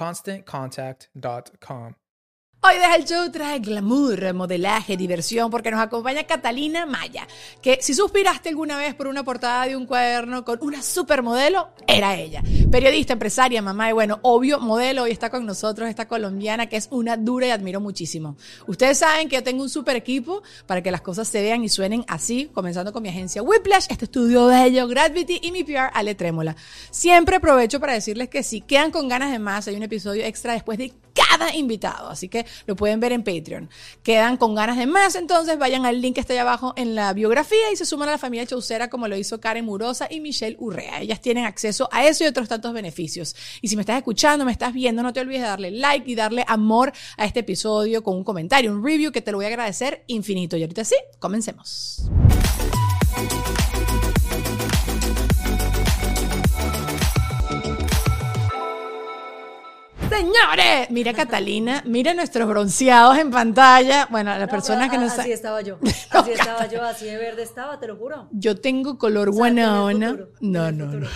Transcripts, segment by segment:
ConstantContact.com. Hoy desde el show trae glamour, modelaje, diversión, porque nos acompaña Catalina Maya, que si suspiraste alguna vez por una portada de un cuaderno con una supermodelo, era ella. Periodista, empresaria, mamá y bueno, obvio, modelo, hoy está con nosotros esta colombiana que es una dura y admiro muchísimo. Ustedes saben que yo tengo un super equipo para que las cosas se vean y suenen así, comenzando con mi agencia Whiplash, este estudio bello, Gravity y mi PR Ale Trémola. Siempre aprovecho para decirles que si quedan con ganas de más, hay un episodio extra después de cada invitado, así que lo pueden ver en Patreon. Quedan con ganas de más, entonces vayan al link que está ahí abajo en la biografía y se suman a la familia Chaucera como lo hizo Karen Murosa y Michelle Urrea. Ellas tienen acceso a eso y otros tantos beneficios. Y si me estás escuchando, me estás viendo, no te olvides de darle like y darle amor a este episodio con un comentario, un review que te lo voy a agradecer infinito. Y ahorita sí, comencemos. Señores, mira Catalina, mira nuestros bronceados en pantalla. Bueno, las personas que no Así estaba yo. Así estaba yo, así de verde estaba, te lo juro. Yo tengo color O sea, guanaona. en el futuro, No, no, no,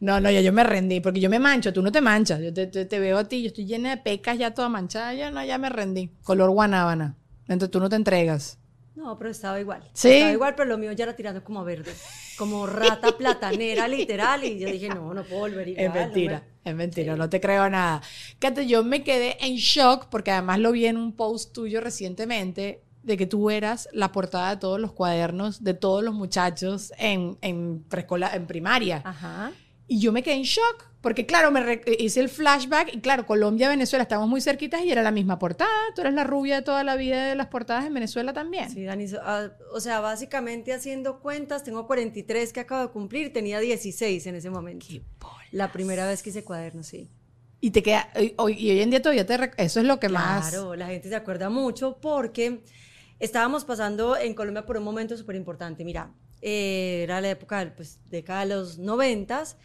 no, no. Ya yo me rendí, porque yo me mancho, tú no te manchas. Yo te, te- te veo a ti, yo estoy llena de pecas ya toda manchada, ya no, ya me rendí. Color guanábana. Entonces tú no te entregas. No, pero estaba igual. ¿Sí? Estaba igual, pero lo mío ya era tirando como a verde. Como rata platanera, literal. Y yo dije, no, no puedo volver igual. Es no mentira, me- es mentira, Sí. no te creo nada. Cate, yo me quedé en shock porque además lo vi en un post tuyo recientemente de que tú eras la portada de todos los cuadernos de todos los muchachos en, en preescolar, en primaria. Ajá. Y yo me quedé en shock, porque claro, me re- hice el flashback y claro, Colombia, Venezuela, estamos muy cerquitas y era la misma portada. Tú eres la rubia de toda la vida de las portadas en Venezuela también. Sí, Dani, ah, o sea, básicamente haciendo cuentas, tengo 43 que acabo de cumplir, tenía 16 en ese momento. La primera vez que hice cuadernos, sí. Y te queda, y hoy, y hoy en día todavía te, eso es lo que más... Claro, la gente se acuerda mucho porque estábamos pasando en Colombia por un momento súper importante. Mira, eh, era la época, pues, década de los noventas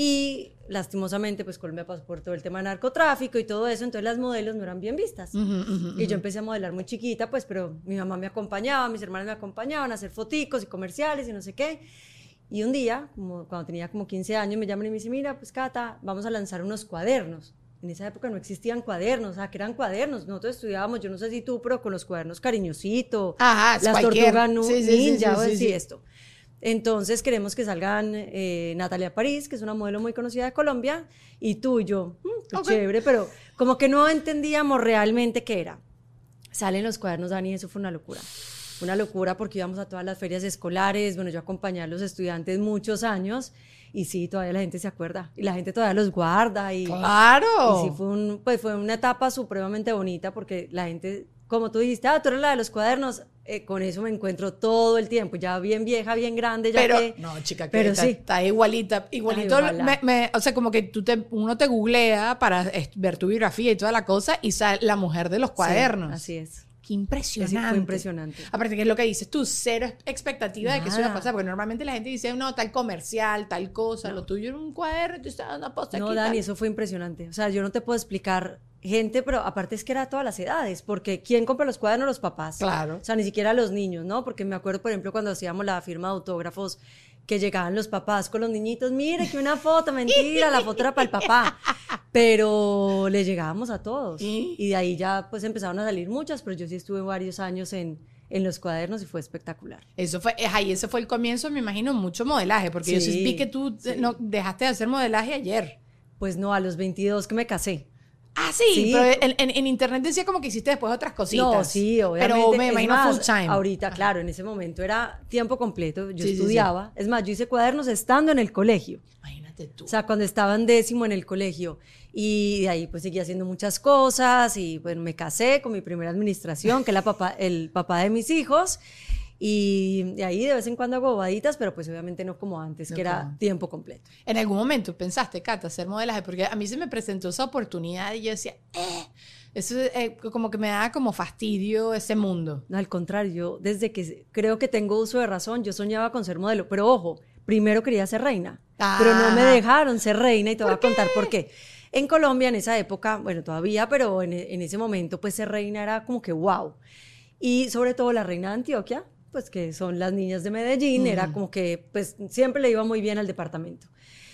y lastimosamente, pues Colombia pasó por todo el tema de narcotráfico y todo eso, entonces las modelos no eran bien vistas. Ujú, ujú, Y yo empecé a modelar muy chiquita, pues, pero mi mamá me acompañaba, mis hermanas me acompañaban a hacer foticos y comerciales y no sé qué. Y un día, como cuando tenía como 15 años, me llaman y me dicen, mira, pues Cata, vamos a lanzar unos cuadernos. En esa época no existían cuadernos, o sea, que eran cuadernos. Nosotros estudiábamos, yo no sé si tú, pero con los cuadernos cariñosito, Ajá, las cualquier- tortugas sí, sí, ninja, sí, o sí. esto. Entonces queremos que salgan eh, Natalia París, que es una modelo muy conocida de Colombia, y tú y yo, mm, Ok. chévere, pero como que no entendíamos realmente qué era. Salen los cuadernos, Dani, eso fue una locura. una locura porque íbamos a todas las ferias escolares, bueno, yo acompañé a los estudiantes muchos años y sí, todavía la gente se acuerda y la gente todavía los guarda y, Claro. y sí fue, un, pues fue una etapa supremamente bonita porque la gente, como tú dijiste, ah, tú eres la de los cuadernos, eh, con eso me encuentro todo el tiempo, ya bien vieja, bien grande, ya pero, que... no, chica, que pero está, sí. está igualita. Igualito, Ay, ojalá. me- me- o sea, como que tú te, uno te googlea para ver tu biografía y toda la cosa y sale la mujer de los cuadernos. Sí, así es. Qué impresionante. Fue impresionante. Aparte que es lo que dices tú, cero expectativa de que eso iba a pasar, porque normalmente la gente dice, no, tal comercial, tal cosa, lo tuyo era un cuaderno, tú estabas una posta No, aquí, Dani, tal. eso fue impresionante. O sea, yo no te puedo explicar gente, pero aparte es que era a todas las edades, porque ¿quién compra los cuadernos? Los papás. Claro. O sea, ni siquiera los niños, ¿no? Porque me acuerdo, por ejemplo, cuando hacíamos la firma de autógrafos, que llegaban los papás con los niñitos, mire que una foto, mentira, la foto era para el papá. Pero le llegábamos a todos. ¿Y? De ahí ya pues empezaron a salir muchas, pero yo sí estuve varios años en, en los cuadernos y fue espectacular. Eso fue, es ahí, ese fue el comienzo, me imagino, mucho modelaje, porque yo sí Sí, vi que tú eh, sí. no, dejaste de hacer modelaje ayer. Pues no, a los 22 que me casé. Ah, sí, Sí. pero en, en- en internet decía como que hiciste después otras cositas. No, sí, obviamente. Pero me imagino full time. Ahorita, claro, en ese momento era tiempo completo. Yo Sí, sí, sí. estudiaba. Es más, yo hice cuadernos estando en el colegio. Imagínate tú. O sea, cuando estaba en décimo en el colegio. Y de ahí pues seguí haciendo muchas cosas y bueno, me casé con mi primera administración, que es la papá, el papá de mis hijos. Y de ahí de vez en cuando hago bobaditas, pero pues obviamente no como antes, No que era tiempo completo. En algún momento pensaste, Cata, hacer modelaje, porque a mí se me presentó esa oportunidad y yo decía, eh, eso eh, como que me daba como fastidio ese mundo. No, al contrario, yo desde que creo que tengo uso de razón, yo soñaba con ser modelo. Pero ojo, primero quería ser reina. Pero no me Ah. dejaron ser reina y te voy a contar por qué. En Colombia, en esa época, bueno, todavía, pero en, en ese momento, pues ser reina era como que wow. Y sobre todo la reina de Antioquia, pues que son las niñas de Medellín, era como que pues siempre le iba muy bien al departamento.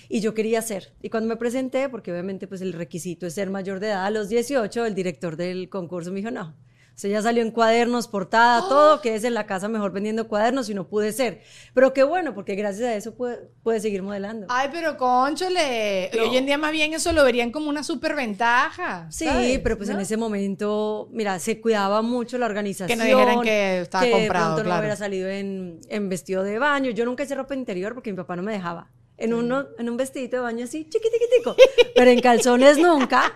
Y yo quería ser. Y cuando me presenté, porque obviamente pues el requisito es ser mayor de edad a los 18, el director del concurso me dijo, no, o sea, ya salió en cuadernos, portada, todo, que es en la casa mejor vendiendo cuadernos y no pude ser. Pero qué bueno, porque gracias a eso puede, puede seguir modelando. Ay, pero conchole, No. hoy en día más bien eso lo verían como una superventaja. Sí, ¿sabes? pero pues en ese momento, mira, se cuidaba mucho la organización. Que no dijeran que estaba que comprado, de pronto claro. no hubiera salido en, en vestido de baño. Yo nunca hice ropa interior porque mi papá no me dejaba. En, uno, en un vestidito de baño así, chiquitiquitico. pero en calzones nunca.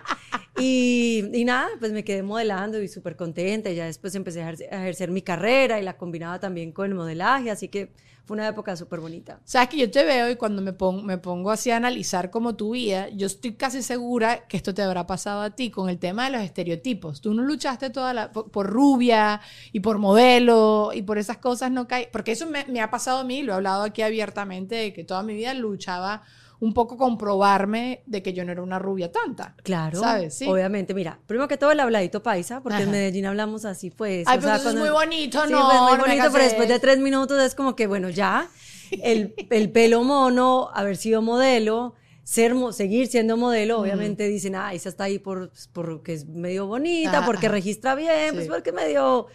Y, nada, pues me quedé modelando y súper contenta. Y ya después empecé a ejercer, mi carrera y la combinaba también con el modelaje. Así que fue una época súper bonita. Sabes que yo te veo y cuando me pongo, así a analizar como tu vida, yo estoy casi segura que esto te habrá pasado a ti con el tema de los estereotipos. Tú no luchaste toda la, por, por rubia y por modelo y por esas cosas no cae. Porque eso me, me ha pasado a mí, lo he hablado aquí abiertamente, de que toda mi vida luchaba un poco comprobarme de que yo no era una rubia tanta. Claro, ¿Sabes? Sí. obviamente. Mira, primero que todo el habladito paisa, porque en Ajá. Medellín hablamos así, pues. Ay, o pero sea, eso es cuando- muy bonito, Sí, no, pues, muy no bonito, pero después de tres minutos es como que, bueno, ya, el, el pelo mono, haber sido modelo, ser, seguir siendo modelo, obviamente dicen, ah, esa está ahí por, pues, porque es medio bonita, Ajá, porque ajá. registra bien, pues porque es medio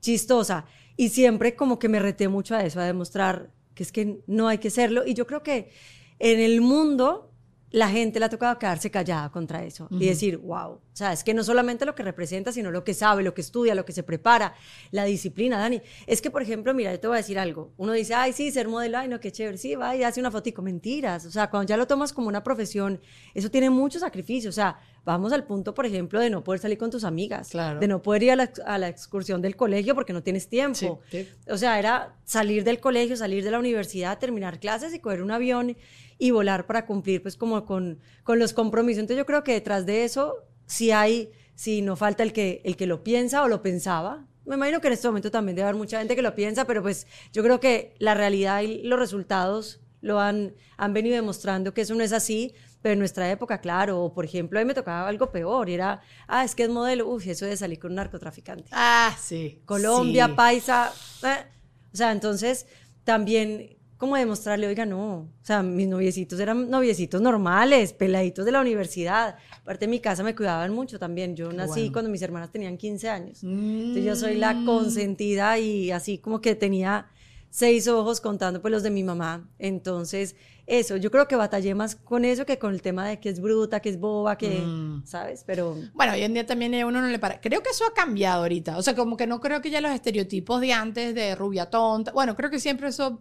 chistosa. Y siempre como que me reté mucho a eso, a demostrar que es que no hay que serlo. Y yo creo que en el mundo la gente le ha tocado quedarse callada contra eso y decir, wow, o sea, es que no solamente lo que representa, sino lo que sabe, lo que estudia, lo que se prepara, la disciplina, Dani. Es que, por ejemplo, mira, yo te voy a decir algo. Uno dice, ay, sí, ser modelo, ay, no, qué chévere, sí, va y hace una fotico. Mentiras. O sea, cuando ya lo tomas como una profesión, eso tiene mucho sacrificio. O sea, vamos al punto, por ejemplo, de no poder salir con tus amigas, Claro. de no poder ir a la, a la excursión del colegio porque no tienes tiempo. Sí, sí. O sea, era salir del colegio, salir de la universidad, terminar clases y coger un avión y volar para cumplir pues como con, con los compromisos. Entonces yo creo que detrás de eso sí hay, sí no falta el que, el que lo piensa o lo pensaba. Me imagino que en este momento también debe haber mucha gente que lo piensa, pero pues yo creo que la realidad y los resultados lo han, han venido demostrando que eso no es así, pero en nuestra época, claro, o por ejemplo, a mí me tocaba algo peor, y era, ah, es que es modelo, uff, eso de salir con un narcotraficante. Ah, sí. Colombia, sí. paisa. eh. O sea, entonces también como demostrarle, oiga, no, o sea, mis noviecitos eran noviecitos normales, peladitos de la universidad. Aparte, en mi casa me cuidaban mucho también. Yo nací bueno. cuando mis hermanas tenían 15 años. Mm. Entonces yo soy la consentida y así como que tenía seis ojos contando pues los de mi mamá. Entonces, eso, yo creo que batallé más con eso que con el tema de que es bruta, que es boba, que, Mm. ¿sabes? Pero Bueno, hoy en día también a uno no le para. Creo que eso ha cambiado ahorita. O sea, como que no creo que ya los estereotipos de antes de rubia tonta. Bueno, creo que siempre eso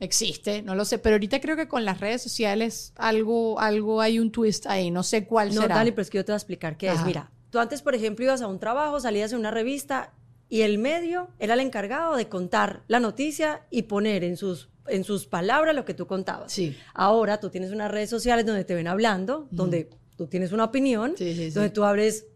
existe, no lo sé. Pero ahorita creo que con las redes sociales algo, algo hay un twist ahí. No sé cuál no, será. Dani, pero es que yo te voy a explicar qué es. Mira, tú antes, por ejemplo, ibas a un trabajo, salías en una revista y el medio era el encargado de contar la noticia y poner en sus, en sus palabras lo que tú contabas. Sí. Ahora tú tienes unas redes sociales donde te ven hablando, donde tú tienes una opinión, Sí, sí, sí. donde tú abres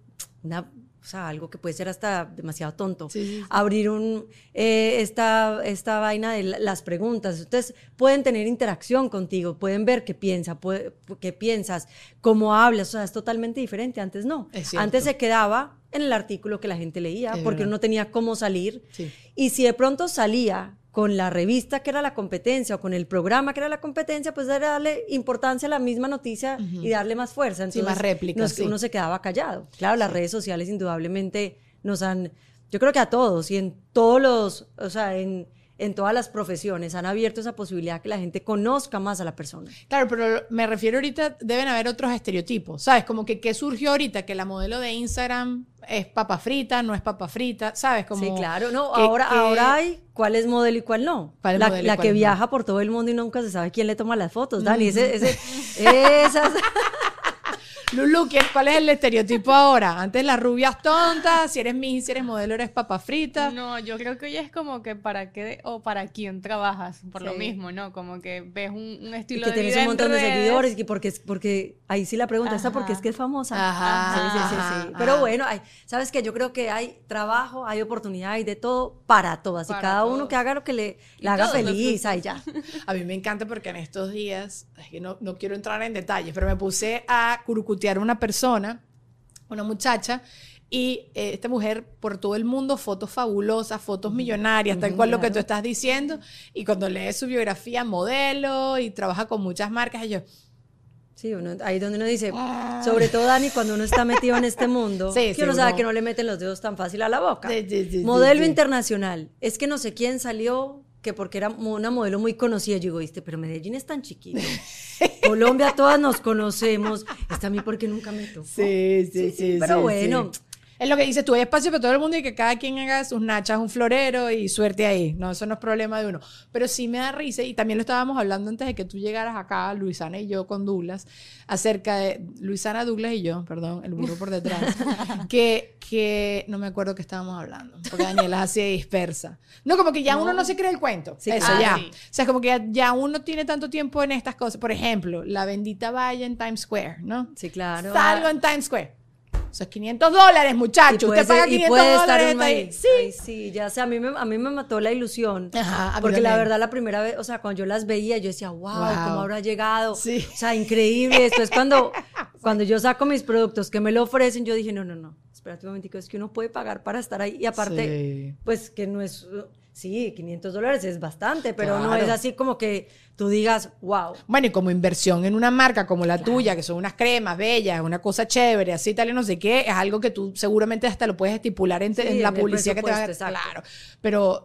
una, o sea, algo que puede ser hasta demasiado tonto. Sí, sí, sí. Abrir un, eh, esta, esta vaina de la- las preguntas. Entonces, pueden tener interacción contigo, pueden ver qué piensa, puede- qué piensas, cómo hablas. O sea, es totalmente diferente. Antes no. Antes se quedaba en el artículo que la gente leía, Es porque verdad. uno no tenía cómo salir. Sí. Y si de pronto salía con la revista que era la competencia o con el programa que era la competencia, pues era darle importancia a la misma noticia y darle más fuerza. Sí, Entonces, más réplicas, sí. uno se quedaba callado. Claro, las redes sociales indudablemente nos han, yo creo que a todos y en todos los, o sea, en, en todas las profesiones han abierto esa posibilidad que la gente conozca más a la persona. Claro, pero me refiero ahorita, deben haber otros estereotipos, ¿sabes? Como que qué surgió ahorita, que la modelo de Instagram es papa frita, no es papa frita, ¿sabes? Como sí, claro. No, que- ahora, que- ahora hay cuál es modelo y cuál no. ¿Cuál es la modelo y la cuál que no? viaja por todo el mundo y nunca se sabe quién le toma las fotos, Dani. Ese, ese, esas... Lulu, ¿quién- ¿cuál es el estereotipo ahora? Antes las rubias tontas, si eres mi, si eres modelo eres papa frita. No, yo creo que hoy es como que para qué o para quién trabajas, por lo Sí. mismo, ¿no? Como que ves un, un Y estilo que de tienes vida un montón de seguidores, y que porque, porque ahí sí la pregunta está porque es que es famosa. Ajá, Sí, sí, sí, sí. ajá. Pero bueno, hay- sabes que yo creo que hay trabajo, hay oportunidad, hay de todo para todas. Para y cada uno todos. que haga lo que le, Y le haga feliz, ahí ya. A mí me encanta porque en estos días, es que no, no quiero entrar en detalles, pero me puse a a una persona, una muchacha, y eh, esta mujer por todo el mundo, fotos fabulosas, fotos millonarias, tal cual lo que tú estás diciendo, y cuando lees su biografía, modelo, y trabaja con muchas marcas, y yo, Sí, uno- ahí donde uno dice, sobre todo Dani, cuando uno está metido en este mundo, Sí, que sí, uno sabe uno- que no le meten los dedos tan fácil a la boca. Sí, modelo internacional. Es que no sé quién salió, que porque era una modelo muy conocida. Yo digo, ¿viste? Pero Medellín es tan chiquito. Colombia todas nos conocemos. Está a mí porque nunca me tocó. Sí, sí, sí. Pero sí, bueno, sí. Es lo que dices tú, hay espacio para todo el mundo y que cada quien haga sus nachas, un florero y suerte ahí. No, eso no es problema de uno. Pero sí me da risa, y también lo estábamos hablando antes de que tú llegaras acá, Luisana y yo con Douglas, acerca de Luisana, Douglas y yo, perdón, el burro por detrás, que, que no me acuerdo qué estábamos hablando, porque Daniela es así de dispersa. No, como que ya uno no se cree el cuento. Sí, eso claro. ya. Sí. O sea, como que ya, ya uno tiene tanto tiempo en estas cosas. Por ejemplo, la bendita valla en Times Square, ¿no? sí, claro. Salgo en Times Square. Eso es 500 dólares, muchacho. Puede Usted paga ser- y 500 puede estar dólares. ahí. Sí. Ay, sí, ya sé, a mí, me, a mí me mató la ilusión. Ajá, Porque la verdad, la primera vez, o sea, cuando yo las veía, yo decía, wow, Wow. ¿cómo habrá llegado? Sí. O sea, increíble. Después, cuando, cuando yo saco mis productos que me lo ofrecen, yo dije, no, no, no, espérate un momentico, es que uno puede pagar para estar ahí. Y aparte, Sí. pues que no es, sí, 500 dólares es bastante, pero no es así como que tú digas, wow. Bueno, y como inversión en una marca como la tuya, que son unas cremas bellas, una cosa chévere, así tal y no sé qué, es algo que tú seguramente hasta lo puedes estipular en, te- Sí, en la en publicidad que te presupuesto, exacto. Claro. Pero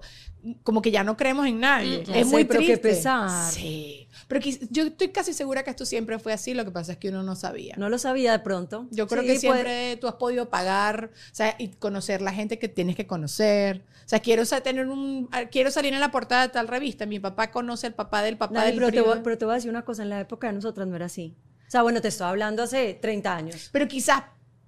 como que ya no creemos en nadie. Ya es sé, muy pero qué triste. pesar. Sí. Pero yo estoy casi segura que esto siempre fue así, lo que pasa es que uno no sabía. No lo sabía de pronto. Yo creo Sí, que puede- siempre tú has podido pagar, o sea, y conocer la gente que tienes que conocer. O sea, quiero tener un, quiero salir en la portada de tal revista. Mi papá conoce al papá del papá Dani, del pero, te pero te voy a decir una cosa, en la época de nosotras no era así. O sea, bueno, te estoy hablando hace 30 años. Pero quizás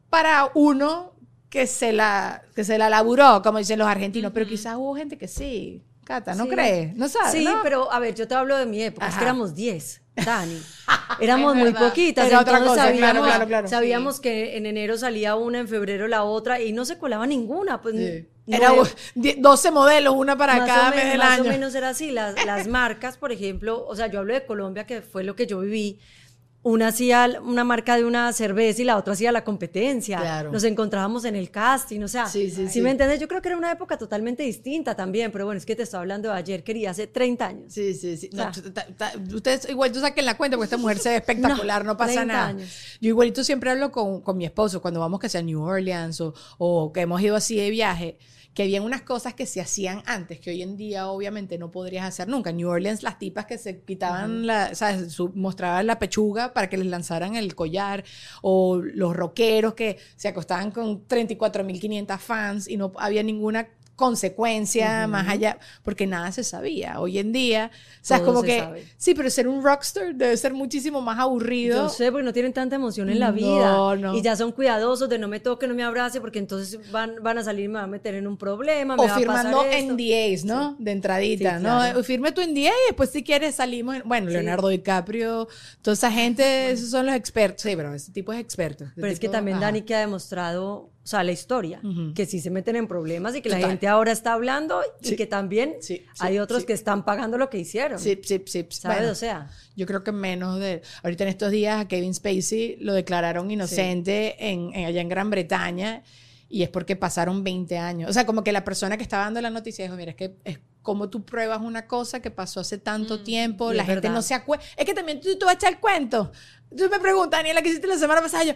para uno que se la, que se la laburó, como dicen los argentinos, pero quizás hubo gente que sí. Cata, ¿no Sí. crees? ¿No sabes? Sí, no? pero a ver, yo te hablo de mi época, es Ajá. que éramos 10, Dani. Éramos Es muy poquitas, Era otra entonces cosa, claro, sabíamos, claro, claro. sabíamos que en enero salía una, en febrero la otra, y no se colaba ninguna. Pues, Sí. no Era era- die- 12 modelos, una para más cada mes del más año. o menos era así. Las, las marcas, por ejemplo, o sea, yo hablo de Colombia, que fue lo que yo viví. Una hacía una marca de una cerveza y la otra hacía la competencia. Claro. Nos encontrábamos en el casting, o sea, Sí, sí, si sí. me entiendes, yo creo que era una época totalmente distinta también, pero bueno, es que te estoy hablando de ayer, quería hace 30 años. Sí, sí, sí. No, ustedes igual tú saquen la cuenta porque esta mujer se ve espectacular, no, No, pasa 30 nada. años. Yo igualito siempre hablo con, con mi esposo cuando vamos que sea a New Orleans o, o que hemos ido así de viaje, que habían unas cosas que se hacían antes, que hoy en día obviamente no podrías hacer nunca. En New Orleans, las tipas que se quitaban, la, ¿sabes? Su- mostraban la pechuga para que les lanzaran el collar, o los rockeros que se acostaban con 34.500 fans y no había ninguna consecuencia más allá, porque nada se sabía. Hoy en día, o sea, es como se que, sabe. sí, pero ser un rockstar debe ser muchísimo más aburrido. Yo sé, porque no tienen tanta emoción en la No, vida. no. Y ya son cuidadosos de no me toque, no me abrace, porque entonces van, van a salir y me van a meter en un problema. me o va a firmando pasar. NDAs, ¿no? De entradita, Sí, ¿no? claro. Firme tu NDA y después si quieres salimos. en- Bueno, Sí. Leonardo DiCaprio, toda esa gente, esos son los expertos. Sí, pero ese tipo es experto. Pero es que también ajá. Dani que ha demostrado, o sea, la historia, Ujú. que sí se meten en problemas y que la Total. gente ahora está hablando y Sí. que también Sí, sí, hay otros que están pagando lo que hicieron. Sí, sí, sí. ¿Sabes? Bueno, o sea, Yo creo que menos de... Ahorita en estos días a Kevin Spacey lo declararon inocente en, en- allá en Gran Bretaña y es porque pasaron 20 años. O sea, como que la persona que estaba dando la noticia dijo, mira, es que es como tú pruebas una cosa que pasó hace tanto tiempo, Mm, y la gente verdad. no se acuerda. Es que también tú, tú vas a echar el cuento. Tú me preguntas, Daniela, ¿qué hiciste la semana pasada? Yo,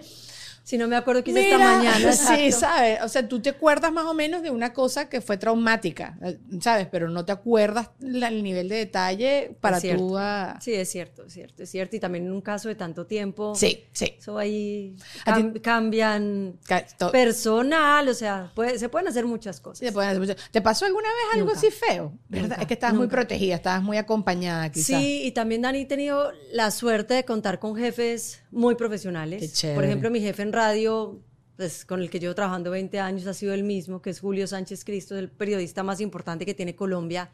si no me acuerdo qué hice esta mañana. Sí, exacto. ¿sabes? O sea, tú te acuerdas más o menos de una cosa que fue traumática, ¿sabes? Pero no te acuerdas el nivel de detalle para tú... Sí, es cierto, es cierto, es cierto. Y también en un caso de tanto tiempo, Sí, sí. eso ahí A ti- cam- cambian Ca- personal, o sea, puede- se pueden hacer muchas cosas. Sí, te pueden hacer mucho. ¿Te pasó alguna vez algo Nunca. así feo? ¿Verdad? Nunca, es que estabas muy nunca. protegida, estabas muy acompañada, quizás. Sí, y también Dani he tenido la suerte de contar con jefes muy profesionales. Qué chévere. Por ejemplo, mi jefe en radio, pues, con el que llevo trabajando 20 años, ha sido el mismo, que es Julio Sánchez Cristo, el periodista más importante que tiene Colombia.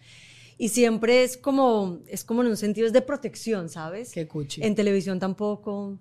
Y siempre es como, es como en un sentido es de protección, ¿sabes? Qué cuchi. En televisión tampoco.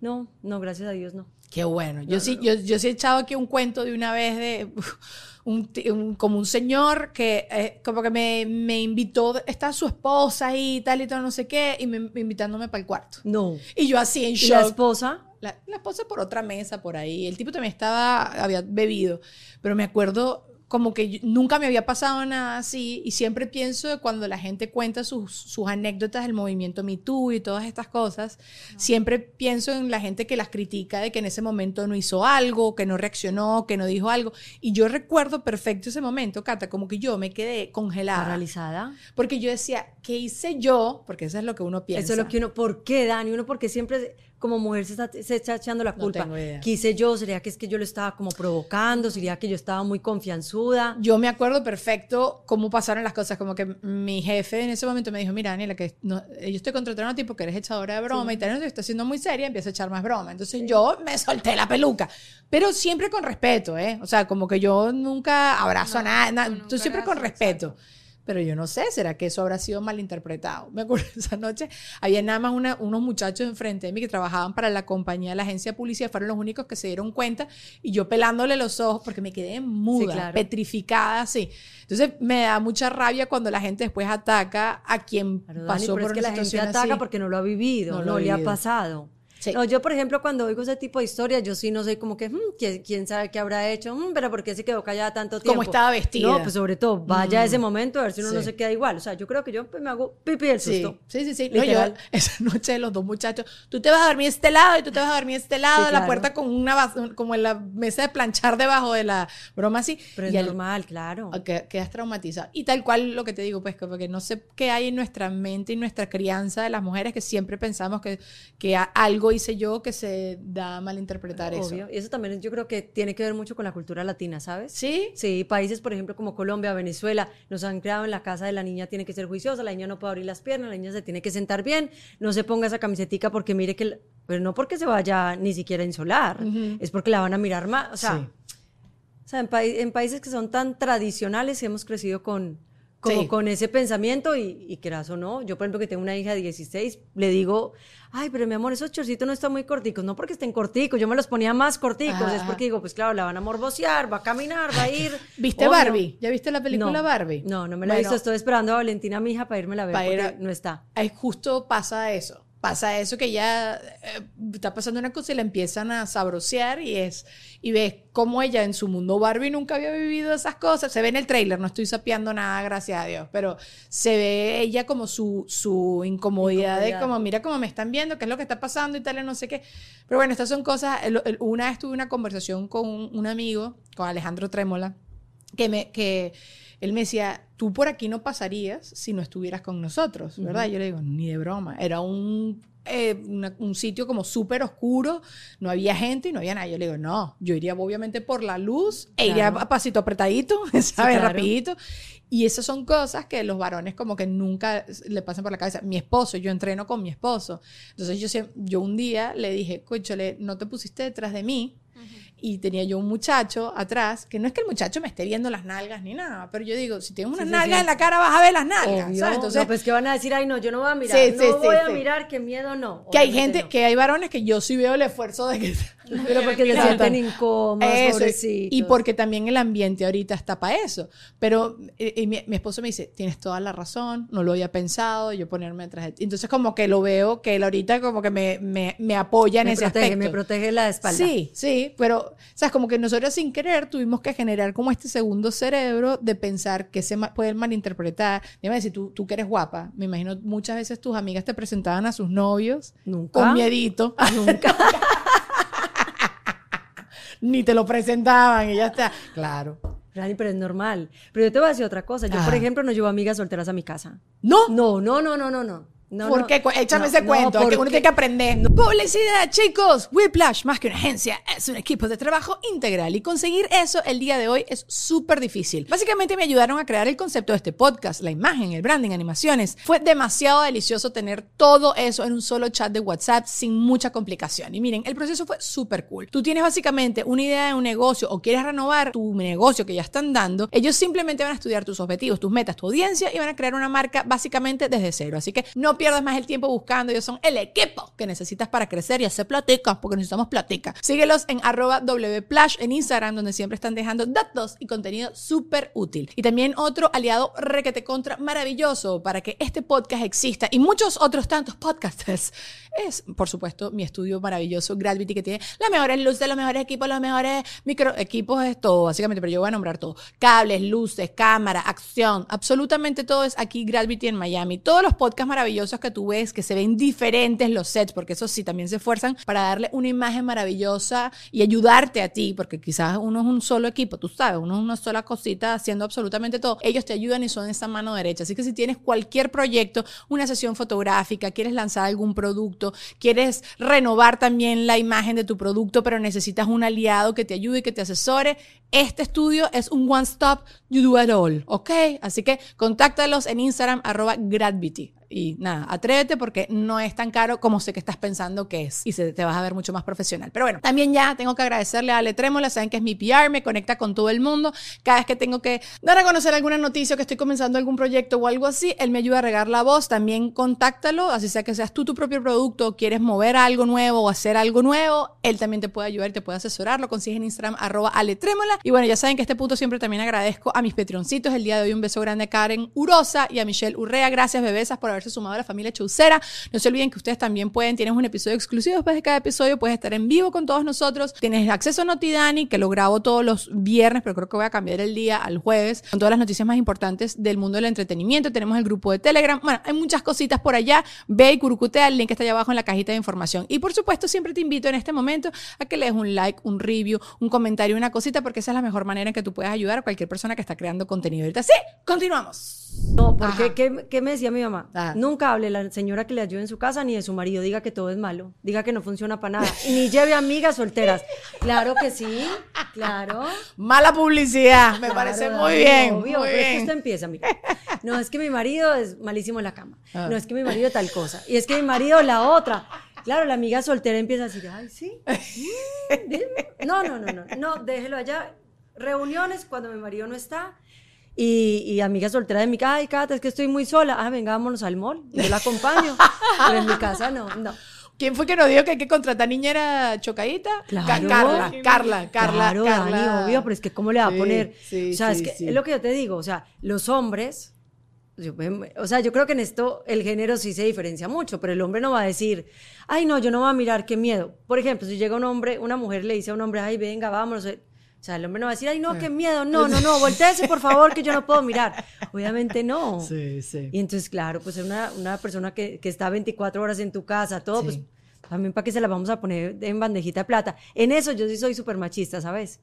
No, no, gracias a Dios no. Qué bueno. Yo, sí, Yo, yo sí he echado aquí un cuento de una vez de un, un- como un señor que eh, como que me, me invitó, está su esposa ahí y tal y tal, no sé qué, y me, me invitándome para el cuarto. No. Y yo así en ¿Y shock. la esposa? La, la esposa por otra mesa por ahí. El tipo también estaba, había bebido. Pero me acuerdo como que nunca me había pasado nada así. Y siempre pienso de cuando la gente cuenta sus, sus anécdotas del movimiento Me Too y todas estas cosas. Siempre pienso en la gente que las critica de que en ese momento no hizo algo, que no reaccionó, que no dijo algo. Y yo recuerdo perfecto ese momento, Cata, como que yo me quedé congelada. Paralizada. Porque yo decía, ¿qué hice yo? Porque eso es lo que uno piensa. Eso es lo que uno, ¿por qué, Dani? Uno porque siempre como mujer se está, se está echando la No culpa. tengo idea. ¿Qué hice yo? ¿Sería que es que yo lo estaba como provocando? ¿Sería que yo estaba muy confianzuda? Yo me acuerdo perfecto cómo pasaron las cosas, como que mi jefe en ese momento me dijo, mira, Daniela, que no, eh, yo estoy contratando a ti porque eres echadora de broma y tal, no estoy siendo muy seria, empiezo a echar más broma. Entonces yo me solté la peluca, pero siempre con respeto, ¿eh? O sea, como que yo nunca abrazo a No, nada, na- tú siempre con respeto. Pero yo no sé, ¿será que eso habrá sido malinterpretado? Me acuerdo esa noche, había nada más una- unos muchachos enfrente de mí que trabajaban para la compañía, la agencia de policía, fueron los únicos que se dieron cuenta y yo pelándole los ojos porque me quedé muda, claro. petrificada así. Entonces me da mucha rabia cuando la gente después ataca a quien pasó por es que la gente ataca así. porque no lo ha vivido, No no, lo ha le ha pasado. Sí. No, yo, por ejemplo, cuando oigo ese tipo de historias, yo sí no soy como que, "Hmm, ¿quién, quién sabe qué habrá hecho? Hmm, pero ¿por qué se quedó callada tanto tiempo? ¿Cómo estaba vestida? No, pues sobre todo, vaya a ese momento a ver si uno no se queda igual. O sea, yo creo que yo pues, me hago pipi del susto. sí, sí. sí. No, yo, esa noche los dos muchachos, tú te vas a dormir a este lado y tú te vas a dormir a este lado, Sí, la claro. puerta con una como en la mesa de planchar debajo de la broma así. Pero y es al- normal, claro. que- quedas traumatizado. Y tal cual lo que te digo, pues, que- porque no sé qué hay en nuestra mente y nuestra crianza de las mujeres que siempre pensamos que, que algo hice yo que se da a malinterpretar eso. Obvio. Y eso también yo creo que tiene que ver mucho con la cultura latina, ¿sabes? ¿Sí? Sí, países, por ejemplo, como Colombia, Venezuela, nos han creado en la casa de la niña tiene que ser juiciosa, la niña no puede abrir las piernas, la niña se tiene que sentar bien, no se ponga esa camisetica porque mire que, el- pero no porque se vaya ni siquiera a insolar, es porque la van a mirar más, o sea, Sí. o sea en, pai- en países que son tan tradicionales hemos crecido con, como Sí. con ese pensamiento y, y quieras o no, yo por ejemplo que tengo una hija de 16, le digo, ay, pero mi amor, esos chorcitos no están muy corticos, no porque estén corticos, yo me los ponía más corticos, es ajá. porque digo, pues claro, la van a morbosear, va a caminar, va a ir. ¿Viste. Barbie? ¿Ya viste la película No, Barbie? No, no me la he visto. Estoy esperando a Valentina, mi hija, para irme a ver ir porque a- no está. Ay, justo pasa eso. Pasa eso que ya eh, está pasando una cosa y la empiezan a sabrosear y es y ves cómo ella en su mundo Barbie nunca había vivido esas cosas. Se ve en el tráiler, no estoy sapeando nada, gracias a Dios, pero se ve ella como su, su incomodidad, de Incomodidad. como mira cómo me están viendo, qué es lo que está pasando y tal, y no sé qué. Pero bueno, estas son cosas. una vez tuve una conversación con un, un amigo, con Alejandro Trémola, que, me, que él me decía, tú por aquí no pasarías si no estuvieras con nosotros, ¿verdad? Yo le digo, ni de broma. Era un, eh, una- un sitio como súper oscuro, no había gente y no había nada. Yo le digo, no, yo iría obviamente por la luz e iría a pasito apretadito, ¿sabes? claro. Rapidito. Y esas son cosas que los varones como que nunca le pasan por la cabeza. Mi esposo, yo entreno con mi esposo. Entonces yo, yo un día le dije, cóchale, no te pusiste detrás de mí. Y tenía yo un muchacho atrás, que no es que el muchacho me esté viendo las nalgas ni nada, pero yo digo, si tienes unas Sí, nalgas sí. en la cara vas a ver las nalgas, Obvio. ¿sabes? Entonces, no, pues que van a decir, ay, no, yo no voy a mirar. No voy a mirar, qué miedo, no. que hay gente, no. que hay varones que yo sí veo el esfuerzo de que... Pero porque se sienten incómodos, y porque también el ambiente ahorita está para eso. Pero eh, eh, mi, mi esposo me dice, tienes toda la razón, no lo había pensado, yo ponerme detrás de ti. Entonces como que lo veo que él ahorita como que me, me, me apoya en me ese protege, aspecto. me protege la espalda. Sí, sí, pero, sabes, como que nosotros sin querer tuvimos que generar como este segundo cerebro de pensar que se ma- puede malinterpretar. Dime si tú, tú que eres guapa, me imagino muchas veces tus amigas te presentaban a sus novios Nunca. con miedito. Nunca. Ni te lo presentaban y ya está. Claro. Rani, pero es normal. Pero yo te voy a decir otra cosa. Yo, Ajá. por ejemplo, no llevo amigas solteras a mi casa. No, No, no, no, no, no, no. No ¿Por no. qué? Échame No, ese cuento, es que uno porque- tiene que aprender. Publicidad, chicos. Whiplash, más que una agencia, es un equipo de trabajo integral y conseguir eso el día de hoy es súper difícil. Básicamente me ayudaron a crear el concepto de este podcast, la imagen, el branding, animaciones. Fue demasiado delicioso tener todo eso en un solo chat de WhatsApp sin mucha complicación. Y miren, el proceso fue súper cool. Tú tienes básicamente una idea de un negocio o quieres renovar tu negocio que ya están dando, ellos simplemente van a estudiar tus objetivos, tus metas, tu audiencia y van a crear una marca básicamente desde cero. Así que no pierdas más el tiempo buscando, ellos son el equipo que necesitas para crecer y hacer platica, porque necesitamos platica. Síguelos en arroba wplash en Instagram, donde siempre están dejando datos y contenido súper útil. Y también otro aliado requete contra maravilloso para que este podcast exista y muchos otros tantos podcasters es, por supuesto, mi estudio maravilloso Gravity que tiene las mejores luces, los mejores equipos, los mejores micro equipos, es todo, básicamente, pero yo voy a nombrar todo. Cables, luces, cámara, acción, absolutamente todo es aquí Gravity en Miami. Todos los podcasts maravillosos que tú ves, que se ven diferentes los sets, porque eso sí, también se esfuerzan para darle una imagen maravillosa y ayudarte a ti, porque quizás uno es un solo equipo, tú sabes, uno es una sola cosita haciendo absolutamente todo. Ellos te ayudan y son esa mano derecha. Así que si tienes cualquier proyecto, una sesión fotográfica, quieres lanzar algún producto, quieres renovar también la imagen de tu producto, pero necesitas un aliado que te ayude y que te asesore, este estudio es un one stop, you do it all, ¿ok? Así que contáctalos en Instagram, arroba. Y nada, atrévete porque no es tan caro como sé que estás pensando que es. Y te vas a ver mucho más profesional. Pero bueno, también ya tengo que agradecerle a Ale Trémola, saben que es mi PR, me conecta con todo el mundo. Cada vez que tengo que dar a conocer alguna noticia, que estoy comenzando algún proyecto o algo así, él me ayuda a regar la voz. También contáctalo, así sea que seas tú tu propio producto, quieres mover algo nuevo o hacer algo nuevo, él también te puede ayudar y te puede asesorar. Lo consigues en Instagram, arroba Ale Trémola. Y bueno, ya saben que este punto siempre también agradezco a mis Patreoncitos. El día de hoy un beso grande a Karen Urosa y a Michelle Urrea. Gracias, bebesas, por haberse sumado a la familia Chaucera. No se olviden que ustedes también pueden, tienes un episodio exclusivo después de cada episodio, puedes estar en vivo con todos nosotros. Tienes acceso a Notidani, que lo grabo todos los viernes, pero creo que voy a cambiar el día al jueves, con todas las noticias más importantes del mundo del entretenimiento. Tenemos el grupo de Telegram. Bueno, hay muchas cositas por allá. Ve y curucutea, el link está allá abajo en la cajita de información. Y por supuesto, siempre te invito en este momento a que le des un like, un review, un comentario, una cosita, porque esa es la mejor manera en que tú puedas ayudar a cualquier persona que está creando contenido. Ahorita sí, continuamos. No, porque Ajá. ¿qué, qué me decía mi mamá? Nunca hable la señora que le ayude en su casa ni de su marido, diga que todo es malo, diga que no funciona para nada, y ni lleve amigas solteras. Claro que sí, claro. Mala publicidad, me Claro, parece muy bien. obvio, muy pero es que usted empieza, amiga. No, es que mi marido es malísimo en la cama. Ah. No, es que mi marido tal cosa. Y es que mi marido la otra. Claro, la amiga soltera empieza a decir, ay, sí. mm, dime". No, no, no, no. No, déjelo allá. Reuniones cuando mi marido no está. Y, y amiga soltera de mi casa, ay, Cata, es que estoy muy sola. Ah, venga, vámonos al mall. Yo la acompaño. Pero en mi casa no, no. ¿Quién fue que nos dijo que hay que contratar niñera chocadita? Claro. Ca- Carla, Carla, Carla, Claro, Carla. Dani, obvio, pero es que ¿cómo le va Sí, a poner? sí, o sea, sí, es que sí. es lo que yo te digo, o sea, los hombres, yo o sea, yo creo que en esto el género sí se diferencia mucho, pero el hombre no va a decir, ay, no, yo no voy a mirar, qué miedo. Por ejemplo, si llega un hombre, una mujer le dice a un hombre, ay, venga, vámonos. O sea, el hombre no va a decir, ay, no, qué miedo, no, no, no, volteese, por favor, que yo no puedo mirar. Obviamente no. Sí, sí. Y entonces, claro, pues una, una persona que, que está 24 horas en tu casa, todo, Sí. pues también para que se la vamos a poner en bandejita de plata. En eso yo sí soy súper machista, ¿sabes?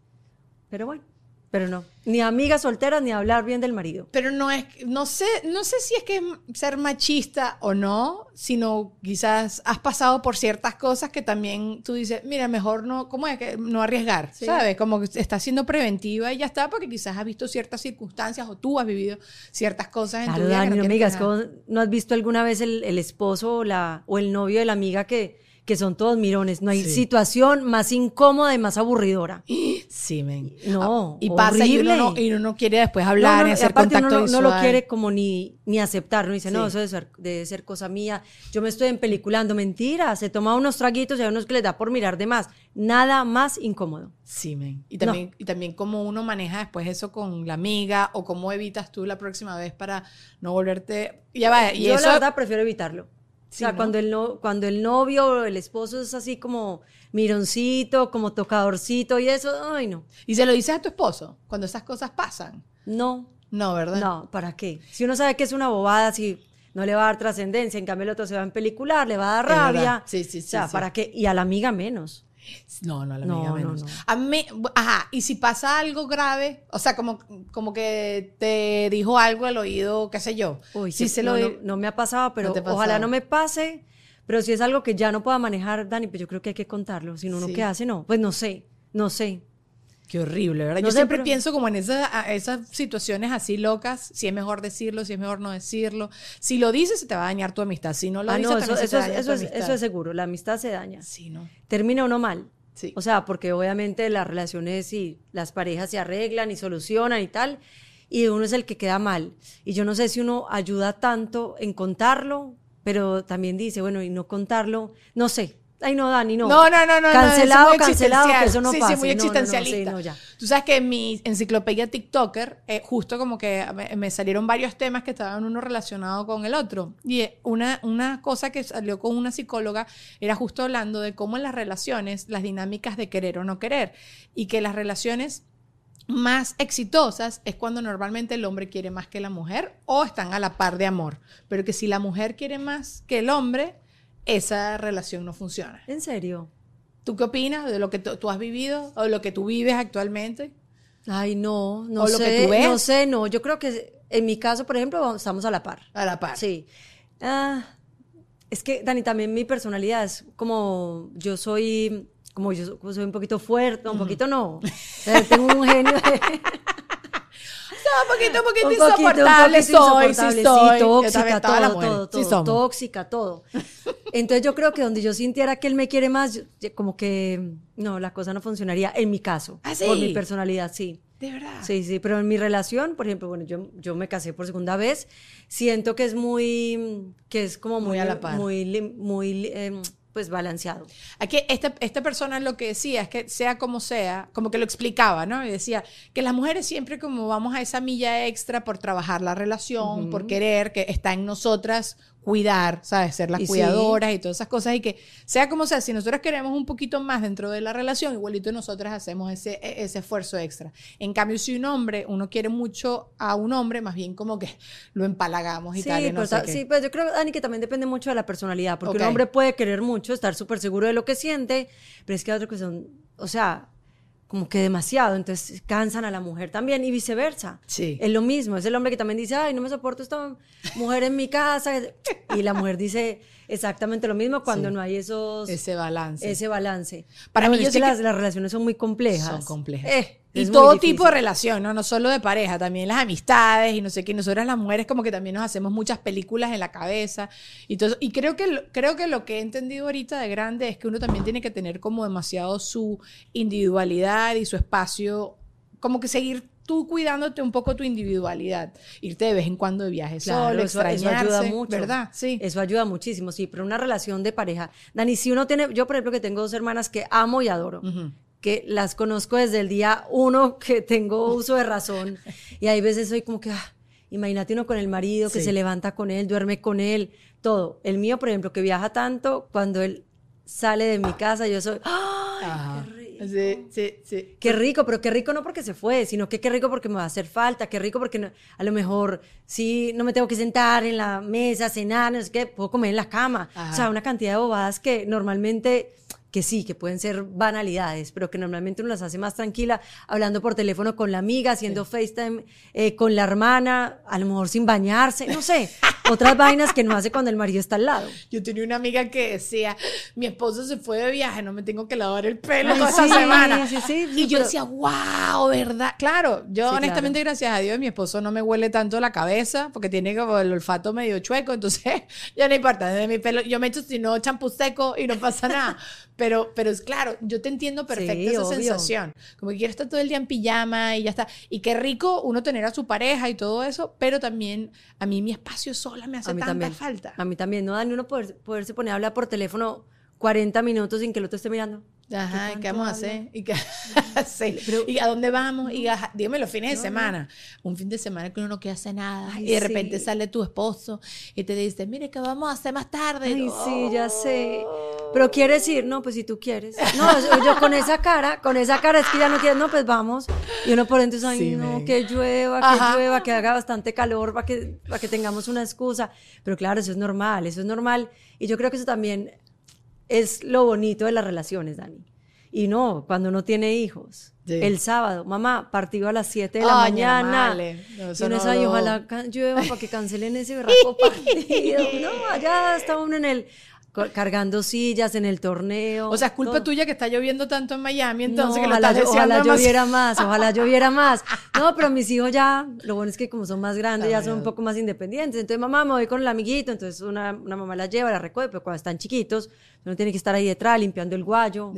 Pero bueno, pero no. Ni amigas solteras ni hablar bien del marido. Pero no es, no sé, no sé si es que es ser machista o no, sino quizás has pasado por ciertas cosas que también tú dices, mira, mejor no, ¿cómo es que no arriesgar? ¿Sabes? Como que estás siendo preventiva y ya está, porque quizás has visto ciertas circunstancias o tú has vivido ciertas cosas en Claro, tu vida. Dani, no amigas, que ¿cómo- nada. ¿no has visto alguna vez el, el esposo o, la, o el novio de la amiga que, que son todos mirones? No hay Sí. situación más incómoda y más aburridora. Sí, men. No, Ah, y pasa y uno, no, horrible. y uno no quiere después hablar No, no, hacer aparte contacto uno no, no lo quiere como ni, ni aceptar, no dice, no, eso debe ser, debe ser cosa mía, yo me estoy empeliculando, mentira, se toma unos traguitos y hay unos que les da por mirar de más, nada más incómodo. Sí, men. Y No. también, y también cómo uno maneja después eso con la amiga o cómo evitas tú la próxima vez para no volverte... Ya va, y yo eso... la verdad prefiero evitarlo. Sí, o sea, ¿no? cuando, el no, cuando el novio o el esposo es así como mironcito, como tocadorcito y eso, ay no, Y se lo dices a tu esposo cuando esas cosas pasan. no, No, ¿verdad? no, ¿para qué? Si uno sabe que es una bobada, si no le va a dar trascendencia, en cambio el otro se va a empelicular, le va a dar Es verdad. rabia. Sí, sí, sí, O sea, sí. ¿para qué? Y a la amiga menos. No, no, la No, amiga no, menos. no. A mí, ajá, y si pasa algo grave, o sea, como, como que te dijo algo al oído, qué sé yo. Uy, si que- se lo no, no, no me ha pasado, pero ojalá no me pase. Pero si es algo que ya no pueda manejar, Dani, pues yo creo que hay que contarlo. Si no, Sí. qué hace, no. Pues no sé, no sé. Qué horrible, ¿verdad? No Yo sé, siempre pero- pienso como en esas, esas situaciones así locas, si es mejor decirlo, si es mejor no decirlo. Si lo dices, se te va a dañar tu amistad. Si no lo Ah, dices, no, eso, se te eso, daña eso, tu es, amistad. eso es seguro. La amistad se daña. Sí, ¿no? Termina uno mal. Sí. O sea, porque obviamente las relaciones y las parejas se arreglan y solucionan y tal, y uno es el que queda mal. Y yo no sé si uno ayuda tanto en contarlo, pero también dice, bueno, y no contarlo, no sé. Ay, no, Dani, no. No, no, no, no. no, Cancelado, eso cancelado, que eso no sí, pase. Sí, muy No, no, no, existencialista. sí. Tú sabes que en mi enciclopedia TikToker, eh, justo como que me, me salieron varios temas que estaban uno relacionado con el otro. Y eh, una, una cosa que salió con una psicóloga era justo hablando de cómo en las relaciones, las dinámicas de querer o no querer, y que las relaciones más exitosas es cuando normalmente el hombre quiere más que la mujer o están a la par de amor. Pero que si la mujer quiere más que el hombre, esa relación no funciona. ¿En serio? ¿Tú qué opinas de lo que tú has vivido o lo que tú vives actualmente? Ay, no, no ¿O sé. lo que tú ves? No sé, no. Yo creo que en mi caso, por ejemplo, vamos- estamos a la par. A la par. Sí. Ah, es que, Dani, también mi personalidad es como, yo soy, como yo so- soy un poquito fuerte, un poquito no. Tengo un genio de... un poquito, un poquito un poquito, un insoportable poquito soy, insoportable, sí soy. sí, tóxica, todo, todo, sí todo, tóxica, todo. Entonces yo creo que donde yo sintiera que él me quiere más, yo- como que, no, la cosa no funcionaría en mi caso. ¿Ah, Por sí? mi personalidad, sí. De verdad. Sí, sí, pero en mi relación, por ejemplo, bueno, yo, yo me casé por segunda vez, siento que es muy, que es como Muy muy, a la par. muy, muy, em, pues balanceado. Aquí esta, esta persona lo que decía es que sea como sea, como que lo explicaba, ¿no? Y decía que las mujeres siempre como vamos a esa milla extra por trabajar la relación, por querer, que está en nosotras cuidar, ¿sabes? Ser las Y sí. cuidadoras y todas esas cosas y que sea como sea, si nosotros queremos un poquito más dentro de la relación, igualito nosotras hacemos ese, e- ese esfuerzo extra. En cambio, si un hombre, uno quiere mucho a un hombre, más bien como que lo empalagamos y Sí, tal, y no pero sé ta- qué. sí, pues yo creo, Dani, que también depende mucho de la personalidad, porque Ok. un hombre puede querer mucho, estar súper seguro de lo que siente, pero es que hay otros que son, o sea, como que demasiado, entonces cansan a la mujer también y viceversa. Sí. Es lo mismo, es el hombre que también dice, ay, no me soporto esta mujer en mi casa, y la mujer dice exactamente lo mismo cuando Sí. no hay esos, ese balance. ese balance. Para mí bueno, yo es que sé que- las, las relaciones son muy complejas. Son complejas. Eh, es muy todo difícil. tipo de relación, ¿no? No solo de pareja, también las amistades y no sé qué. Nosotras las mujeres como que también nos hacemos muchas películas en la cabeza y todo. Y creo que, creo que lo que he entendido ahorita de grande es que uno también tiene que tener como demasiado su individualidad y su espacio, como que seguir tú cuidándote un poco tu individualidad. Irte de vez en cuando de viaje Claro, solo, eso, eso ayuda mucho. ¿verdad? Sí. Eso ayuda muchísimo, sí, pero una relación de pareja. Dani, si uno tiene, yo por ejemplo que tengo dos hermanas que amo y adoro, Ujú. Que las conozco desde el día uno que tengo uso de razón, y hay veces soy como que, ah, imagínate uno con el marido que Sí. se levanta con él, duerme con él, todo. El mío, por ejemplo, que viaja tanto, cuando él sale de mi casa, yo soy, ¡ay, Ajá. qué rico! Sí, sí, sí. Qué rico, pero qué rico no porque se fue, sino que qué rico porque me va a hacer falta, qué rico porque no- a lo mejor sí no me tengo que sentar en la mesa, cenar, no sé qué, puedo comer en la cama. Ajá. O sea, una cantidad de bobadas que normalmente que sí, que pueden ser banalidades, pero que normalmente uno las hace más tranquila, hablando por teléfono con la amiga, haciendo FaceTime eh, con la hermana, a lo mejor sin bañarse, no sé, otras vainas que no hace cuando el marido está al lado. Yo tenía una amiga que decía, mi esposo se fue de viaje, no me tengo que lavar el pelo Ay, toda sí, esta semana. sí, sí, y yo pero- decía, wow, ¿verdad? Claro, yo Sí, honestamente, gracias a Dios, mi esposo no me huele tanto la cabeza porque tiene como el olfato medio chueco, entonces ya no importa, de mi pelo, yo me echo si no champú seco y no pasa nada. Pero, pero es claro, yo te entiendo perfecto Sí, esa obvio. sensación. Como que quiero estar todo el día en pijama y ya está. Y qué rico uno tener a su pareja y todo eso, pero también a mí mi espacio sola me hace A tanta también. falta. A mí también, ¿no, Dani? Uno poder, poderse poner a hablar por teléfono 40 minutos sin que el otro esté mirando. Ajá, ¿y tanto ¿qué vamos a hacer? ¿Y, qué- sí, ¿Y a dónde vamos? Y ajá, dígame los fines de semana. Un fin de semana que uno no quiere hacer nada. Ay, y de repente sí. sale tu esposo y te dice, mire, ¿qué vamos a hacer más tarde? Ay, No. sí, ya sé. Pero quieres ir, no, pues si tú quieres. No, yo- con esa cara, con esa cara es que ya no quieres, no, pues vamos. Y uno por dentro dice, ay, Sí, no, que llueva, que Ajá. llueva, que haga bastante calor para que, para que tengamos una excusa. Pero claro, eso es normal, eso es normal. Y yo creo que eso también es lo bonito de las relaciones, Dani. Y no, cuando uno tiene hijos. Sí. El sábado, mamá, partido a las 7 de la Ay, mañana. animales. No, y eso uno no ay, lo- ojalá llueva para que cancelen ese berraco partido. No, allá está uno en el cargando sillas en el torneo. O sea, es culpa todo. tuya que está lloviendo tanto en Miami, entonces No, que lo ojalá, estás ojalá lloviera más, ojalá lloviera más. No, pero mis hijos ya, lo bueno es que como son más grandes, ya son un poco más independientes. Entonces, mamá, me voy con el amiguito. Entonces, una, una mamá la lleva, la recoge, pero cuando están chiquitos, uno tiene que estar ahí detrás limpiando el guayo,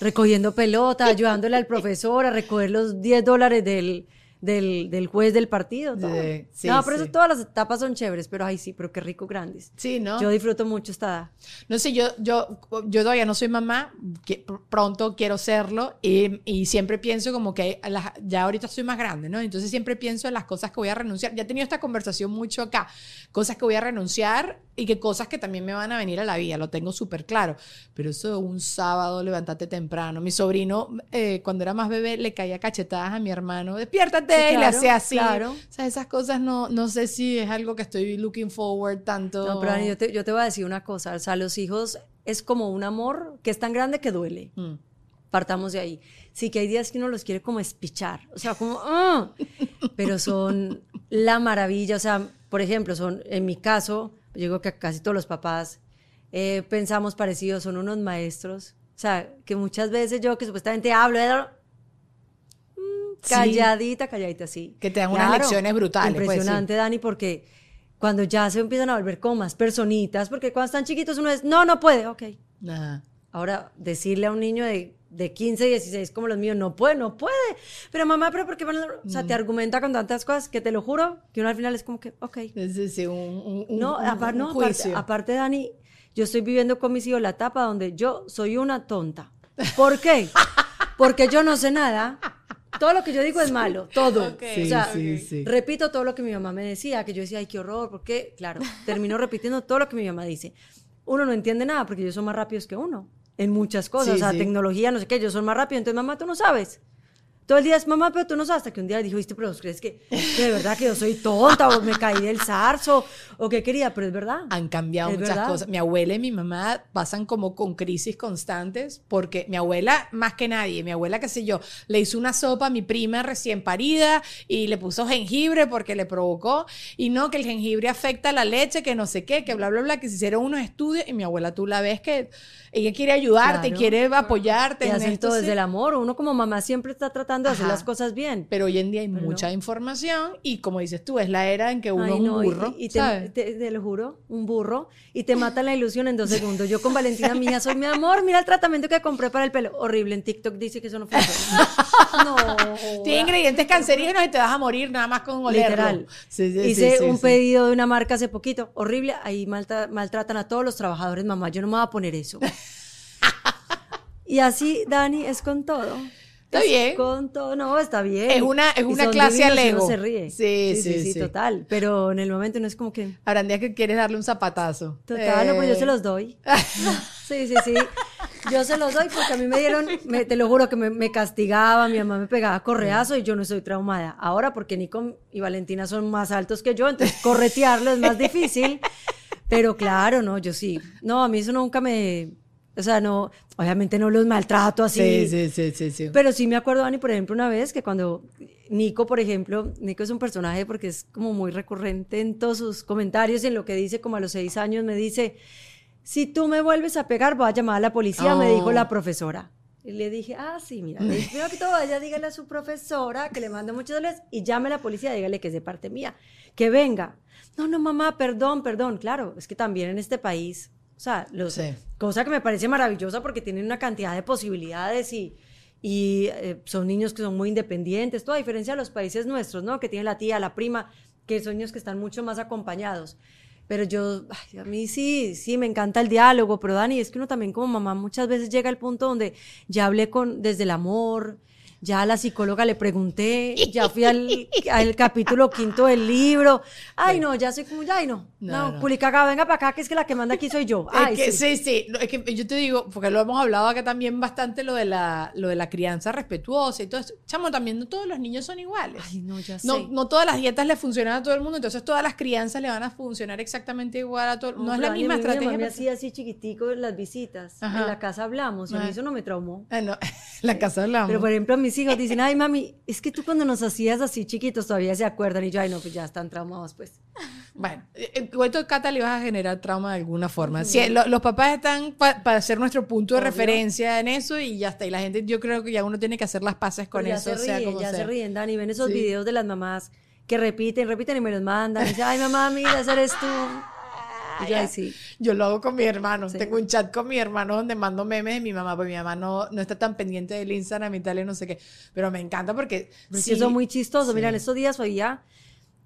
recogiendo pelota, ayudándole al profesor a recoger los 10 dólares del, del, del juez del partido. todo. Sí, sí, no, por sí. eso todas las etapas son chéveres, pero ay, sí, pero qué rico grandes. Sí, ¿no? Yo disfruto mucho esta edad. No sé, yo, yo, yo todavía no soy mamá, que pr- pronto quiero serlo y, y siempre pienso como que las- ya ahorita soy más grande, ¿no? Entonces siempre pienso en las cosas que voy a renunciar. Ya he tenido esta conversación mucho acá, cosas que voy a renunciar y que cosas que también me van a venir a la vida, lo tengo súper claro. Pero eso de un sábado, levántate temprano. Mi sobrino, eh, cuando era más bebé, le caía cachetadas a mi hermano, despiértate, Sí, y le claro, hacía así. claro. O sea, esas cosas no, no sé si es algo que estoy looking forward tanto. No, pero yo te, yo te voy a decir una cosa. O sea, los hijos es como un amor que es tan grande que duele. Mm. Partamos de ahí. Sí que hay días que uno los quiere como espichar. O sea, como... ¡ah! Pero son la maravilla. O sea, por ejemplo, son, en mi caso, yo digo que casi todos los papás eh, pensamos parecidos, son unos maestros. O sea, que muchas veces yo que supuestamente hablo. Calladita, calladita, sí. Que te dan unas lecciones brutales, pues. Impresionante, Dani, porque cuando ya se empiezan a volver como más personitas, porque cuando están chiquitos uno es, no, no puede, ok. Ajá. Ahora, decirle a un niño de, de 15, 16 como los míos, no puede, no puede. Pero mamá, pero ¿por qué van a-?" O sea, te Mm. argumenta con tantas cosas que te lo juro, que uno al final es como que, ok. Sí, sí, un, un- No, un- apar- un no, aparte, aparte, Dani, yo estoy viviendo con mis hijos la etapa donde yo soy una tonta. ¿Por qué? Porque yo no sé nada. Todo lo que yo digo es malo, todo. Ok. o sea, Sí, sí, sí. repito todo lo que mi mamá me decía, que yo decía, ay, qué horror, porque, claro, termino repitiendo todo lo que mi mamá dice. Uno no entiende nada porque ellos son más rápidos que uno en muchas cosas, o sea, tecnología, no sé qué, ellos son más rápidos, entonces mamá, tú no sabes. Todo el día es mamá, pero tú no sabes. Hasta que un día dijo, ¿viste? Pero ¿vos crees que, que de verdad que yo soy tonta o me caí del zarzo o qué quería? Pero es verdad. Han cambiado Es muchas verdad. cosas. Mi abuela y mi mamá pasan como con crisis constantes porque mi abuela, más que nadie, mi abuela, qué sé yo, le hizo una sopa a mi prima recién parida y le puso jengibre porque le provocó y no, que el jengibre afecta la leche, que no sé qué, que bla, bla, bla, que se hicieron unos estudios y mi abuela tú la ves que ella quiere ayudarte, Claro. quiere apoyarte. Y en hacen esto, todo sí. desde el amor. Uno como mamá siempre está tratando de hacer las cosas bien. Pero hoy en día hay Pero mucha no. información y como dices tú, es la era en que uno Ay, es un y- burro. Y, te, ¿sabes? te- te lo juro, un burro. Y te mata la ilusión en dos segundos. Yo con Valentina mía soy mi amor. Mira el tratamiento que compré para el pelo. Horrible. En TikTok dice que eso no funciona. no. Tiene ingredientes cancerígenos y te vas a morir nada más con olerlo. Literal. Sí, sí, Hice sí, un pedido de una marca hace poquito. Horrible. Ahí malta- maltratan a todos los trabajadores, mamá. Yo no me voy a poner eso. y así, Dani, es con todo. Está Es bien. Con todo, no, está bien. Es una- es una clase divinos al y uno ego. se ríe. Sí, sí, sí. total. Pero en el momento no es como que. Habrán días que quieres darle un zapatazo. Total, no, pues yo Eh, se los doy. Sí, sí, sí. Yo se los doy porque a mí me dieron, me- te lo juro que me, me castigaba, mi mamá me pegaba correazo y yo no estoy traumada. Ahora porque Nico y Valentina son más altos que yo, entonces corretearlo es más difícil. Pero claro, no, yo sí. No, a mí eso nunca me... O sea, no, obviamente no los maltrato así. Sí, sí, sí, sí, sí. Pero sí me acuerdo, Dani, por ejemplo, una vez que cuando Nico, por ejemplo, Nico es un personaje porque es como muy recurrente en todos sus comentarios y en lo que dice, como a los seis años, me dice, si tú me vuelves a pegar, voy a llamar a la policía, me dijo Oh. la profesora. Y le dije, ah, sí, mira, primero que todo, vaya, dígale a su profesora que le manda muchos dólares y llame a la policía, dígale que es de parte mía, que venga. No, no, mamá, perdón, perdón. Claro, es que también en este país, o sea, los, Sí. cosa que me parece maravillosa porque tienen una cantidad de posibilidades y, y eh, son niños que son muy independientes, toda diferencia de los países nuestros, ¿no? Que tienen la tía, la prima, que son niños que están mucho más acompañados. Pero yo, ay, a mí sí, sí, me encanta el diálogo, pero Dani, es que uno también como mamá muchas veces llega al punto donde ya hablé con, desde el amor, ya a la psicóloga le pregunté, ya fui al, al capítulo quinto del libro, ay no, ya soy como, ay no, No, no, no. Culicaga, venga para acá, que es que la que manda aquí soy yo. Ay, es que, sí. sí, es que yo te digo, porque lo hemos hablado acá también bastante, lo de la, lo de la crianza respetuosa y todo eso. Chamo, también no todos los niños son iguales. Ay, no, ya sé. No, no todas las dietas le funcionan a todo el mundo, entonces todas las crianzas le van a funcionar exactamente igual a todo. No, es la misma Mi estrategia. mamá me hacía así chiquitico en las visitas. Ajá. En la casa hablamos y a mí eso no me traumó. Ah, no, la casa hablamos. Pero por ejemplo, mis hijos dicen, ay mami, es que tú cuando nos hacías así chiquitos todavía se acuerdan. Y yo, ay no, pues ya están traumados pues. Bueno, eh, igual tú, Cata, le vas a generar trauma de alguna forma. Sí, lo- los papás están para ser nuestro punto de Obvio. referencia en eso y ya está. Y la gente, yo creo que ya uno tiene que hacer las paces con ya eso, se sea ríen, como ya sea. se ríen, Dani. Ven esos Sí. videos de las mamás que repiten, repiten y me los mandan. Y dicen, ay mamá, mira, ese eres tú. Y yo, ay sí. Yo lo hago con mi hermano. Sí. Tengo un chat con mi hermano donde mando memes de mi mamá, porque mi mamá no, no está tan pendiente del Instagram y tal, y no sé qué. Pero me encanta porque. Sí, son muy chistosos. Mira, en estos días hoy ya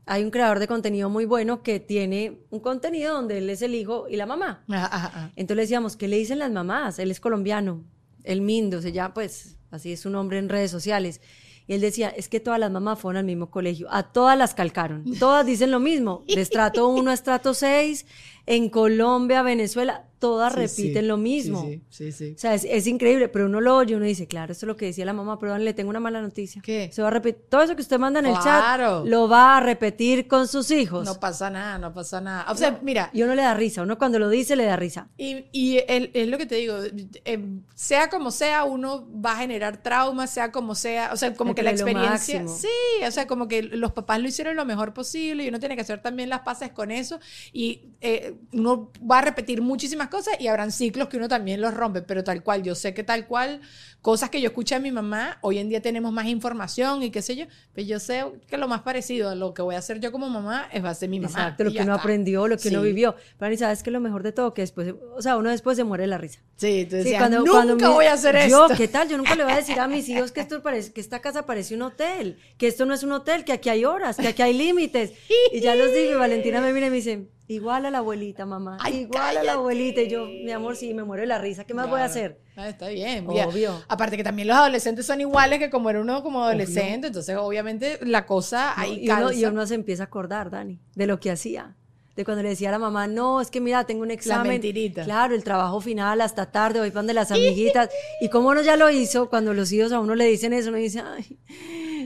hay un creador de contenido muy bueno que tiene un contenido donde él es el hijo y la mamá. Ajá, ajá, ajá. Entonces le decíamos, ¿qué le dicen las mamás? Él es colombiano, el Mindo, se llama, pues, así es su nombre en redes sociales. Y él decía, es que todas las mamás fueron al mismo colegio, a todas las calcaron, todas dicen lo mismo, de estrato 1 a estrato 6, en Colombia, Venezuela, todas Sí, repiten sí, lo mismo. Sí, sí, sí. O sea, es, es increíble, pero uno lo oye, uno dice, claro, esto es lo que decía la mamá, pero le tengo una mala noticia. ¿Qué? Se va a repetir, todo eso que usted manda en el chat, lo va a repetir con sus hijos. No pasa nada, no pasa nada. O sea, mira, y uno le da risa, uno cuando lo dice le da risa. Y, y es lo que te digo, eh, sea como sea, uno va a generar traumas, sea como sea, o sea, como que que la experiencia, sí, o sea, como que los papás lo hicieron lo mejor posible y uno tiene que hacer también las paces con eso y eh, uno va a repetir muchísimas cosas y habrán ciclos que uno también los rompe, pero tal cual, yo sé que tal cual, cosas que yo escuché a mi mamá, hoy en día tenemos más información y qué sé yo, pero yo sé que lo más parecido a lo que voy a hacer yo como mamá es va a ser mi mamá. Exacto, lo que uno está. aprendió, lo que uno Sí. vivió. Pero ni sabes que lo mejor de todo, que después, o sea, uno después se muere de la risa. Sí, tú Sí, decías, nunca mi- voy a hacer yo, esto. ¿qué tal? Yo nunca le voy a decir a mis hijos que esto parece, que esta casa parece un hotel, que esto no es un hotel, que aquí hay horas, que aquí hay límites. Y ya los y Valentina me mira y me dice, igual a la abuelita, mamá, Ay, igual a la abuelita. Y yo, mi amor, sí, me muero de la risa, ¿qué más voy a hacer? Ah, está bien. bien. Obvio. Aparte que también los adolescentes son iguales que como era uno como adolescente, entonces obviamente la cosa No, ahí y, uno, y uno se empieza a acordar, Dani, de lo que hacía. De cuando le decía a la mamá, no, es que mira, tengo un examen. mentirita. Claro, el trabajo final hasta tarde, voy pan de las amiguitas. y como uno ya lo hizo, cuando los hijos a uno le dicen eso, uno dice, ay,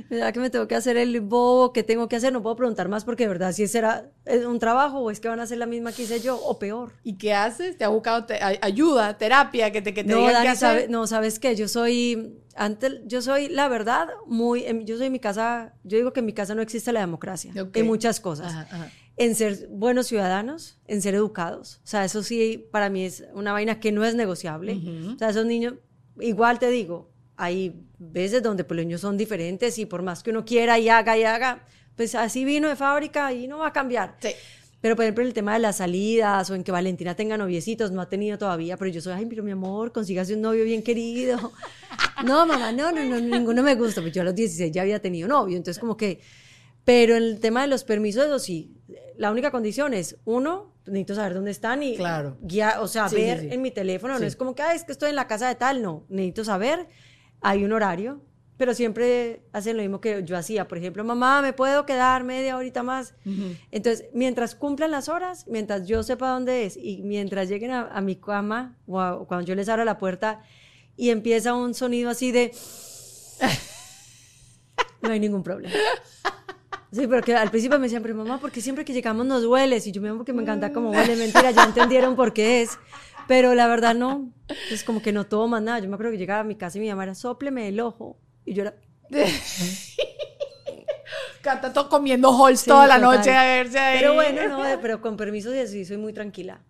¿verdad que me tengo que hacer el bobo? ¿Qué tengo que hacer? No puedo preguntar más porque de verdad si será un trabajo o es que van a hacer la misma que hice yo o peor. ¿Y qué haces? ¿Te ha buscado te- ayuda, terapia, que te, que te No, digan qué Dani, hacer? sabe- no, ¿sabes qué? Yo soy, antes, yo soy, la verdad, muy, en- yo soy en mi casa, yo digo que en mi casa no existe la democracia, en muchas cosas. Ajá, ajá. En ser buenos ciudadanos, en ser educados. O sea, eso sí, para mí es una vaina que no es negociable. Ujú. O sea, esos niños, igual te digo, hay veces donde pues, los niños son diferentes y por más que uno quiera y haga y haga, pues así vino de fábrica y no va a cambiar. Sí. Pero, por ejemplo, el tema de las salidas o en que Valentina tenga noviecitos, no ha tenido todavía, pero yo soy, ay, pero mi amor, consígase un novio bien querido. No, mamá, no, no, no, ninguno me gusta, pues yo a los 16 ya había tenido novio, entonces como que, pero en el tema de los permisos, eso sí, la única condición es, uno, necesito saber dónde están y Claro. guiar, o sea, Sí, sí, ver sí. en mi teléfono, Sí. no es como que, ay, es que estoy en la casa de tal, no, necesito saber, hay un horario, pero siempre hacen lo mismo que yo hacía, por ejemplo, mamá, ¿me puedo quedar media horita más? Entonces, mientras cumplan las horas, mientras yo sepa dónde es y mientras lleguen a, a mi cama o, a- o cuando yo les abra la puerta y empieza un sonido así de... no hay ningún problema. Sí, pero que al principio me decían, pero mamá, porque siempre que llegamos nos hueles? Y yo, amor, porque me encanta cómo huele. Mentira, ya entendieron por qué es. Pero la verdad no. Es como que no todo más nada. Yo me acuerdo que llegaba a mi casa y mi mamá era, sópleme el ojo. Y yo era, Cata todo comiendo halls Sí, toda la total. noche a verse ahí. pero bueno, no, eh, pero con permiso y así soy muy tranquila.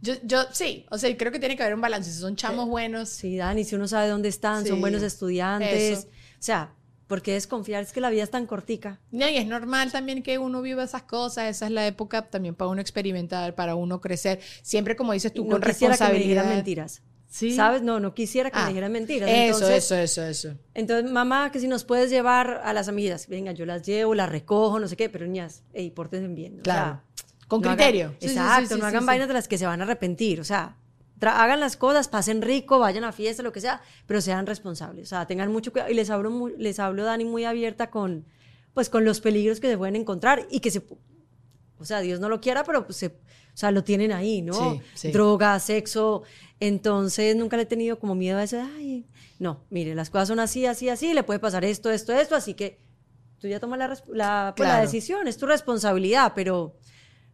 Yo, yo sí, o sea, creo que tiene que haber un balance. Si son chamos buenos, Sí, Dani, si uno sabe dónde están, Sí, son buenos estudiantes. eso. O sea, ¿por qué desconfiar? Es que la vida es tan cortica. No, y es normal también que uno viva esas cosas. Esa es la época también para uno experimentar, para uno crecer. Siempre, como dices tú, no con quisiera que me mentiras. Sí. ¿Sabes? No, no quisiera que Ah, me dijeran mentiras. Eso, Entonces, eso, eso, eso. Entonces, mamá, que si nos puedes llevar a las amigas, venga, yo las llevo, las recojo, no sé qué, pero niñas, ey, pórtense bien. o Claro. sea, Con no hagan- criterio. Sí, exacto, sí, no hagan vainas de las que se van a arrepentir, o sea, hagan las cosas, pasen rico, vayan a fiesta, lo que sea, pero sean responsables, o sea, tengan mucho cuidado. Y les hablo, muy- les hablo, Dani, muy abierta con, pues, con los peligros que se pueden encontrar y que se, o sea, Dios no lo quiera, pero pues, se, o sea, lo tienen ahí, ¿no? Sí, sí. Droga, sexo, entonces nunca le he tenido como miedo a eso, ay, no, mire, las cosas son así, así, así, le puede pasar esto, esto, esto, así que tú ya tomas la, la, pues, la Claro. decisión, es tu responsabilidad, pero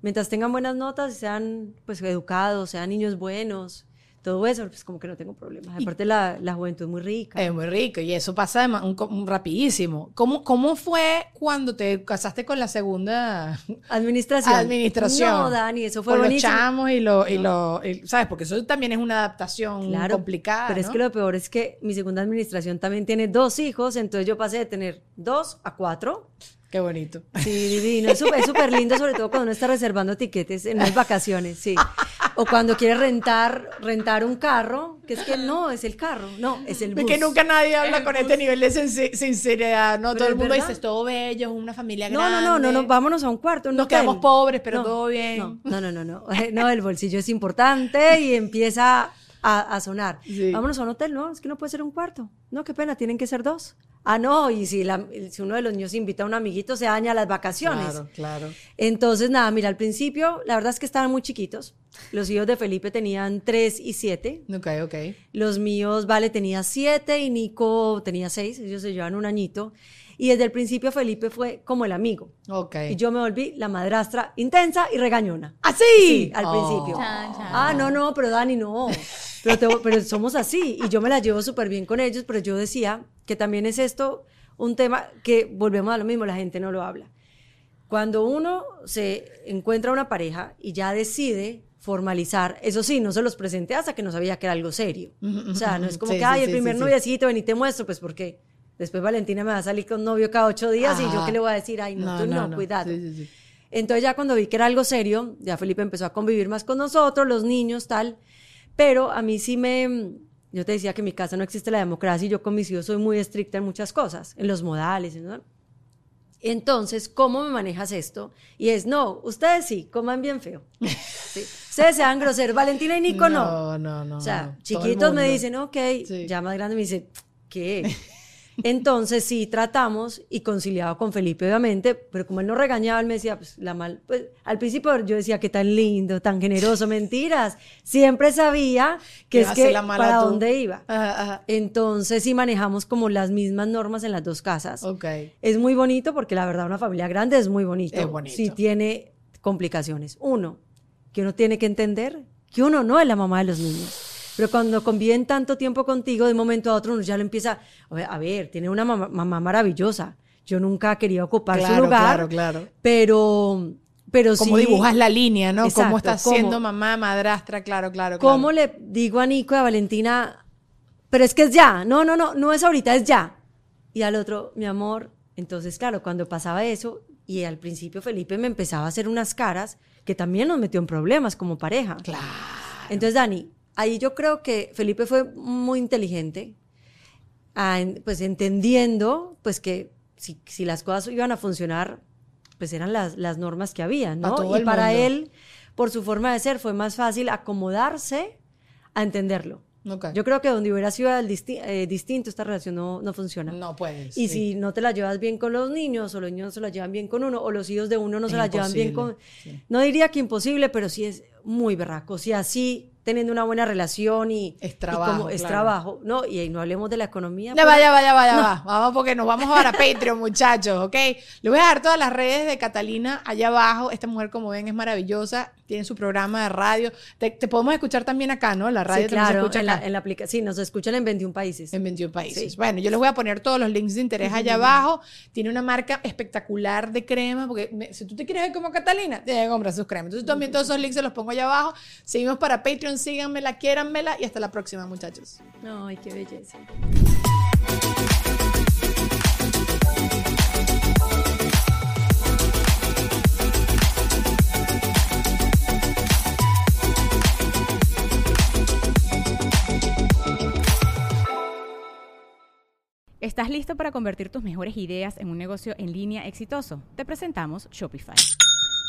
mientras tengan buenas notas sean pues educados, sean niños buenos, todo eso, pues como que no tengo problemas. Aparte la, la juventud es muy rica. Es muy rico y eso pasa de un, un rapidísimo. ¿Cómo, ¿Cómo fue cuando te casaste con la segunda Administración. administración? No, Dani, eso fue con los chamos y lo, y lo y- ¿sabes? Porque eso también es una adaptación Claro, complicada. Pero es ¿no? que lo peor es que mi segunda administración también tiene dos hijos, entonces yo pasé de tener dos a cuatro. Qué bonito. Sí, divino. Es es súper lindo, sobre todo cuando uno está reservando tiquetes en las vacaciones, sí. O cuando quiere rentar, rentar un carro, que es que no, es el carro, no, es el bus. Es que nunca nadie habla con este nivel de sinceridad, ¿no? Pero todo el mundo verdad. dice, es todo bello, es una familia No, grande. no, no, no, no, vámonos a un cuarto. un Nos hotel. quedamos pobres, pero No, todo bien. No, no, no, no, no, no, el bolsillo es importante y empieza a, a sonar. Sí. Vámonos a un hotel, no, es que no puede ser un cuarto. No, qué pena, tienen que ser dos. Ah, no, y si, la- si uno de los niños invita a un amiguito, se daña las vacaciones. Claro, claro. Entonces, nada, mira, al principio, la verdad es que estaban muy chiquitos. Los hijos de Felipe tenían tres y siete. Ok, ok. Los míos, Vale tenía siete y Nico tenía seis. Ellos se llevan un añito. Y desde el principio Felipe fue como el amigo. Ok. Y yo me volví la madrastra intensa y regañona. ¿Así? Sí, al Oh. principio. Chan, chan. Ah, no, no, pero Dani, no. Pero, te- pero somos así. Y yo me la llevo súper bien con ellos, pero yo decía que también es esto un tema que volvemos a lo mismo, la gente no lo habla. Cuando uno se encuentra una pareja y ya decide formalizar, eso sí, no se los presenté hasta que no sabía que era algo serio. O sea, no es como Sí, que, sí, ay, el sí, primer sí, noviecito, ven y te muestro, pues porque después Valentina me va a salir con novio cada ocho días y yo qué le voy a decir, ay, no, tú no, cuidado. Sí, sí, sí. Entonces ya cuando vi que era algo serio, ya Felipe empezó a convivir más con nosotros, los niños, tal. Pero a mí sí me... Yo te decía que en mi casa no existe la democracia y yo con mis hijos soy muy estricta en muchas cosas, en los modales. ¿no? Entonces, ¿cómo me manejas esto? Y es, no, ustedes sí, coman bien feo. Sí. Ustedes sean groseros. Valentina y Nico no. No, no, no. O sea, no. Chiquitos me dicen, ok, Sí. ya más grande me dicen, ¿qué? Entonces sí tratamos y conciliado con Felipe, obviamente, pero como él no regañaba, él me decía, pues la mal, pues al principio yo decía que tan lindo, tan generoso, mentiras. Siempre sabía que es que la para tú. dónde iba. Ajá, ajá. Entonces sí manejamos como las mismas normas en las dos casas. Ok. Es muy bonito porque la verdad una familia grande es muy bonito. Es bonito. Sí tiene complicaciones. Uno, que uno tiene que entender que uno no es la mamá de los niños. Pero cuando conviven tanto tiempo contigo, de momento a otro uno ya lo empieza, a ver, tiene una mamá, mamá maravillosa. Yo nunca quería ocupar su lugar, claro, claro. pero, pero Cómo sí. dibujas la línea, ¿no? Exacto, cómo estás cómo- siendo mamá, madrastra, claro, claro, claro. ¿Cómo le digo a Nico y a Valentina, pero es que es ya? No, no, no, no es ahorita, es ya. Y al otro, mi amor. Entonces, claro, cuando pasaba eso, y al principio Felipe me empezaba a hacer unas caras que también nos metió en problemas como pareja. Claro. Entonces, Dani, ahí yo creo que Felipe fue muy inteligente, ah, pues entendiendo pues que si, si las cosas iban a funcionar, pues eran las, las normas que había, ¿no? Y para mundo. él, por su forma de ser, fue más fácil acomodarse a entenderlo. Ok. Yo creo que donde hubiera sido disti- eh, distinto, esta relación no, no funciona. No puedes. Y sí. si no te la llevas bien con los niños, o los niños no se la llevan bien con uno, o los hijos de uno no Es se la llevan bien con... sí. No diría que imposible, pero sí es muy berraco. Si así teniendo una buena relación y Es y trabajo, como es claro. trabajo, ¿no? Y, ahí no hablemos de la economía. Ya pues, va, ya va, ya va, ya va. Vamos porque nos vamos ahora a Patreon, muchachos, ¿ok? Les voy a dejar todas las redes de Catalina allá abajo. Esta mujer, como ven, es maravillosa. Tiene su programa de radio. Te, te podemos escuchar también acá, ¿no? La radio Sí, se claro, escucha en la, en la aplicación. Sí, nos escuchan en 21 países. En 21 países. Sí. Bueno, yo les voy a poner todos los links de interés allá abajo. Tiene una marca espectacular de crema, porque me- si tú te quieres ver como Catalina, tienes que comprar sus cremas. Entonces también todos esos links se los pongo allá abajo. Seguimos para Patreon, síganmela, quiéranmela y hasta la próxima, muchachos. Ay, qué belleza. ¿Estás listo para convertir tus mejores ideas en un negocio en línea exitoso? Te presentamos Shopify.